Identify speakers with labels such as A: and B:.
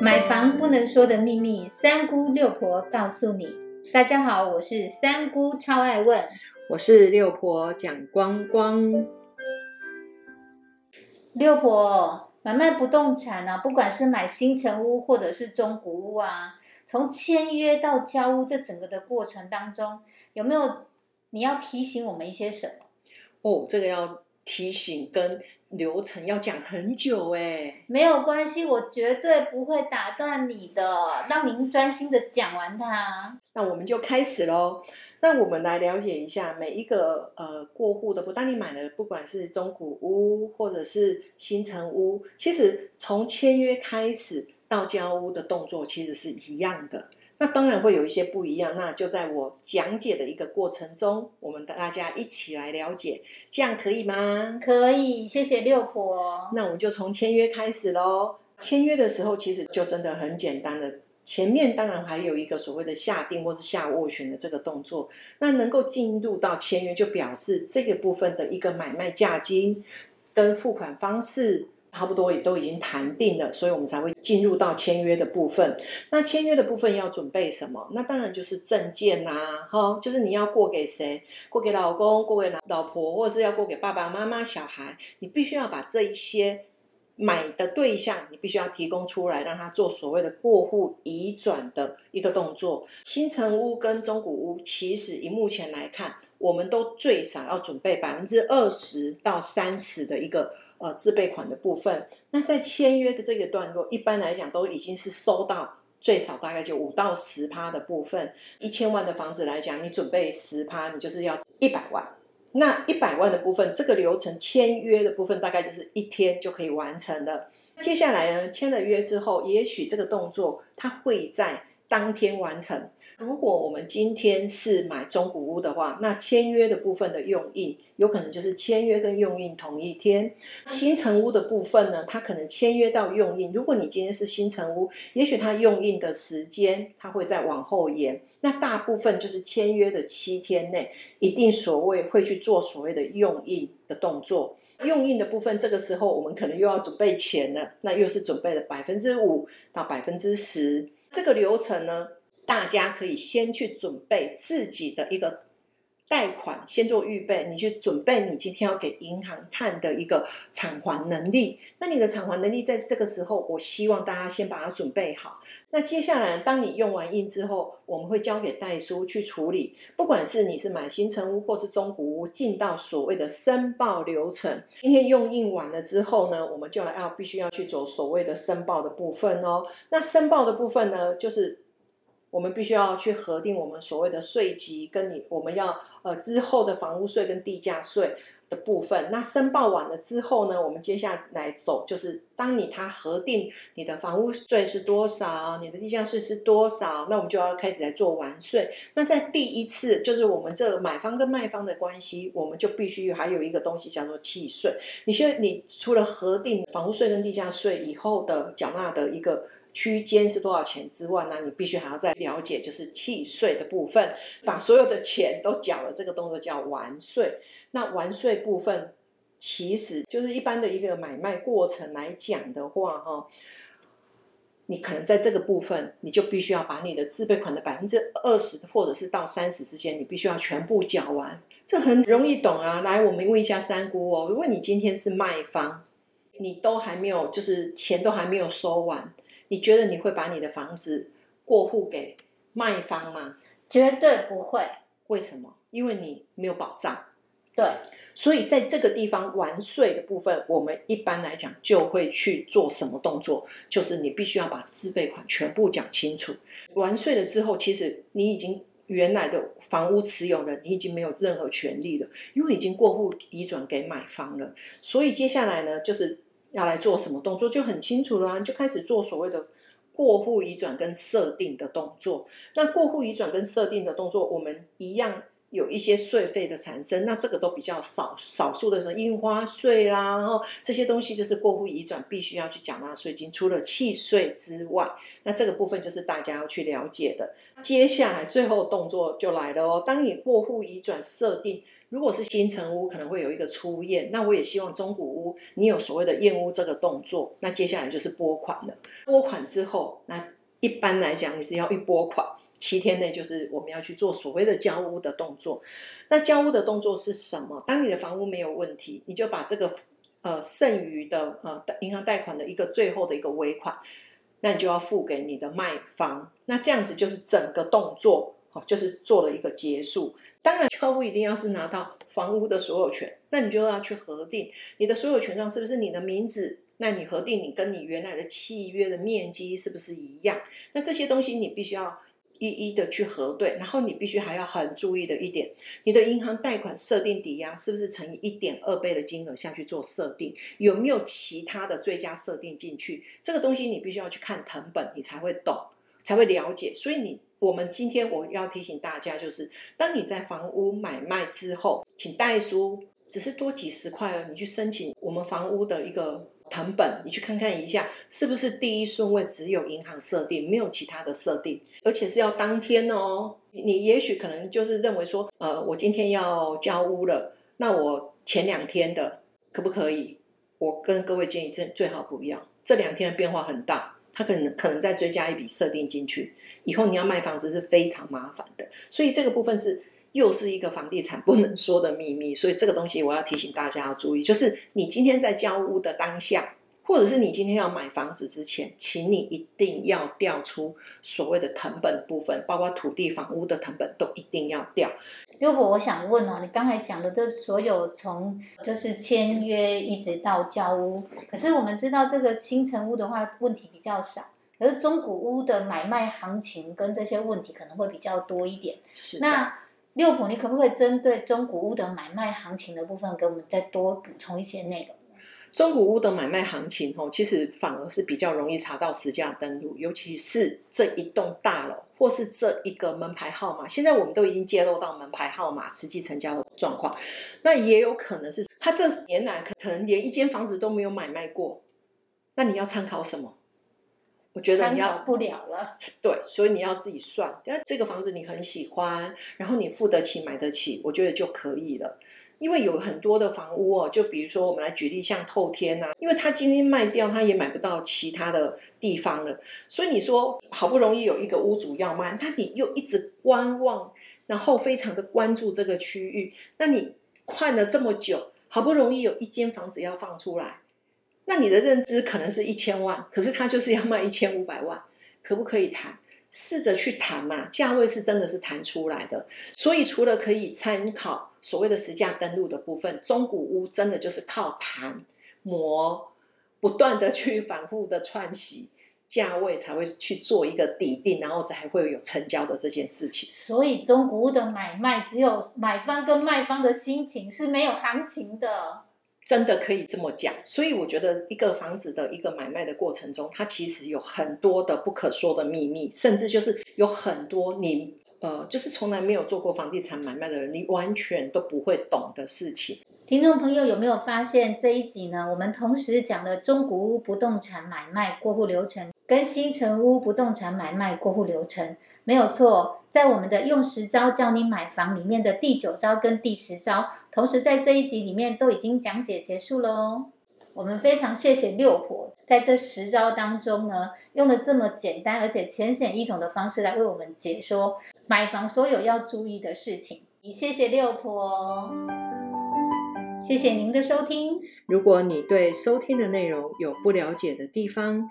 A: 买房不能说的秘密，三姑六婆告诉你。大家好，我是三姑，超爱问。
B: 我是六婆蒋光光。
A: 六婆买卖不动产啊，不管是买新城屋或者是中古屋啊，从签约到交屋这整个的过程当中，有没有你要提醒我们一些什么？
B: 哦，这个要提醒跟流程要讲很久哎。
A: 没有关系，我绝对不会打断你的，让您专心的讲完它。
B: 那我们就开始喽。那我们来了解一下每一个呃过户的，不，当你买了不管是中古屋或者是新城屋，其实从签约开始到交屋的动作其实是一样的。那当然会有一些不一样，那就在我讲解的一个过程中，我们大家一起来了解，这样可以吗？
A: 可以，谢谢六婆。
B: 那我们就从签约开始喽。签约的时候其实就真的很简单的。前面当然还有一个所谓的下定或是下斡旋的这个动作，那能够进入到签约，就表示这个部分的一个买卖价金跟付款方式差不多也都已经谈定了，所以我们才会进入到签约的部分。那签约的部分要准备什么？那当然就是证件呐，哈，就是你要过给谁？过给老公，过给老婆，或者是要过给爸爸妈妈、小孩，你必须要把这一些。买的对象，你必须要提供出来，让他做所谓的过户移转的一个动作。新城屋跟中古屋，其实以目前来看，我们都最少要准备百分之二十到三十的一个呃自备款的部分。那在签约的这个段落，一般来讲都已经是收到最少大概就五到十趴的部分。一千万的房子来讲，你准备十趴，你就是要一百万。那一百万的部分，这个流程签约的部分大概就是一天就可以完成的。接下来呢，签了约之后，也许这个动作它会在当天完成。如果我们今天是买中古屋的话，那签约的部分的用印有可能就是签约跟用印同一天。新城屋的部分呢，它可能签约到用印。如果你今天是新城屋，也许它用印的时间它会再往后延。那大部分就是签约的七天内，一定所谓会去做所谓的用印的动作。用印的部分，这个时候我们可能又要准备钱了，那又是准备了百分之五到百分之十。这个流程呢？大家可以先去准备自己的一个贷款，先做预备。你去准备你今天要给银行看的一个偿还能力。那你的偿还能力在这个时候，我希望大家先把它准备好。那接下来，当你用完印之后，我们会交给代书去处理。不管是你是买新城屋或是中古屋，进到所谓的申报流程。今天用印完了之后呢，我们就要必须要去走所谓的申报的部分哦。那申报的部分呢，就是。我们必须要去核定我们所谓的税级，跟你我们要呃之后的房屋税跟地价税的部分。那申报完了之后呢，我们接下来走就是当你他核定你的房屋税是多少，你的地价税是多少，那我们就要开始来做完税。那在第一次就是我们这买方跟卖方的关系，我们就必须还有一个东西叫做契税。你现你除了核定房屋税跟地价税以后的缴纳的一个。区间是多少钱之外呢？你必须还要再了解，就是契税的部分，把所有的钱都缴了，这个动作叫完税。那完税部分，其实就是一般的一个买卖过程来讲的话，哈，你可能在这个部分，你就必须要把你的自备款的百分之二十，或者是到三十之间，你必须要全部缴完。这很容易懂啊！来，我们问一下三姑哦，如果你今天是卖方，你都还没有，就是钱都还没有收完。你觉得你会把你的房子过户给卖方吗？
A: 绝对不会。
B: 为什么？因为你没有保障。
A: 对。
B: 所以在这个地方完税的部分，我们一般来讲就会去做什么动作？就是你必须要把自备款全部讲清楚。完税了之后，其实你已经原来的房屋持有人，你已经没有任何权利了，因为已经过户移转给买方了。所以接下来呢，就是。要来做什么动作就很清楚了，就开始做所谓的过户移转跟设定的动作。那过户移转跟设定的动作，我们一样有一些税费的产生，那这个都比较少少数的什么印花税啦，然后这些东西就是过户移转必须要去缴纳税金，除了契税之外，那这个部分就是大家要去了解的。接下来最后动作就来了哦，当你过户移转设定。如果是新城屋，可能会有一个出验。那我也希望中古屋，你有所谓的验屋这个动作。那接下来就是拨款了。拨款之后，那一般来讲，你是要一拨款，七天内就是我们要去做所谓的交屋的动作。那交屋的动作是什么？当你的房屋没有问题，你就把这个呃剩余的呃银行贷款的一个最后的一个尾款，那你就要付给你的卖方。那这样子就是整个动作，好，就是做了一个结束。当然，交屋一定要是拿到房屋的所有权，那你就要去核定你的所有权上是不是你的名字。那你核定你跟你原来的契约的面积是不是一样？那这些东西你必须要一一的去核对，然后你必须还要很注意的一点，你的银行贷款设定抵押是不是乘以一点二倍的金额下去做设定？有没有其他的追加设定进去？这个东西你必须要去看成本，你才会懂，才会了解。所以你。我们今天我要提醒大家，就是当你在房屋买卖之后，请代书只是多几十块哦，你去申请我们房屋的一个成本，你去看看一下，是不是第一顺位只有银行设定，没有其他的设定，而且是要当天哦。你也许可能就是认为说，呃，我今天要交屋了，那我前两天的可不可以？我跟各位建议，这最好不要，这两天的变化很大。他可能可能再追加一笔设定进去，以后你要卖房子是非常麻烦的，所以这个部分是又是一个房地产 不能说的秘密，所以这个东西我要提醒大家要注意，就是你今天在交屋的当下。或者是你今天要买房子之前，请你一定要调出所谓的成本部分，包括土地、房屋的成本都一定要调。
A: 如果我想问哦，你刚才讲的这所有从就是签约一直到交屋，可是我们知道这个新城屋的话问题比较少，可是中古屋的买卖行情跟这些问题可能会比较多一点。
B: 是
A: 那六婆，你可不可以针对中古屋的买卖行情的部分，给我们再多补充一些内容？
B: 中古屋的买卖行情哦，其实反而是比较容易查到实价登录，尤其是这一栋大楼或是这一个门牌号码。现在我们都已经揭露到门牌号码实际成交的状况，那也有可能是他这年来可可能连一间房子都没有买卖过。那你要参考什么？我觉得你要
A: 不了了。
B: 对，所以你要自己算，因为这个房子你很喜欢，然后你付得起、买得起，我觉得就可以了。因为有很多的房屋哦，就比如说我们来举例，像透天呐，因为他今天卖掉，他也买不到其他的地方了，所以你说好不容易有一个屋主要卖，那你又一直观望，然后非常的关注这个区域，那你看了这么久，好不容易有一间房子要放出来，那你的认知可能是一千万，可是他就是要卖一千五百万，可不可以谈？试着去谈嘛，价位是真的是谈出来的，所以除了可以参考所谓的实价登录的部分，中古屋真的就是靠谈磨，不断的去反复的串洗，价位才会去做一个底定，然后才会有成交的这件事情。
A: 所以中古屋的买卖，只有买方跟卖方的心情是没有行情的。
B: 真的可以这么讲，所以我觉得一个房子的一个买卖的过程中，它其实有很多的不可说的秘密，甚至就是有很多你呃，就是从来没有做过房地产买卖的人，你完全都不会懂的事情。
A: 听众朋友有没有发现这一集呢？我们同时讲了中古屋不动产买卖过户流程跟新城屋不动产买卖过户流程，没有错。在我们的用十招教你买房里面的第九招跟第十招，同时在这一集里面都已经讲解结束喽。我们非常谢谢六婆在这十招当中呢，用了这么简单而且浅显易懂的方式来为我们解说买房所有要注意的事情。谢谢六婆，谢谢您的收听。
B: 如果你对收听的内容有不了解的地方，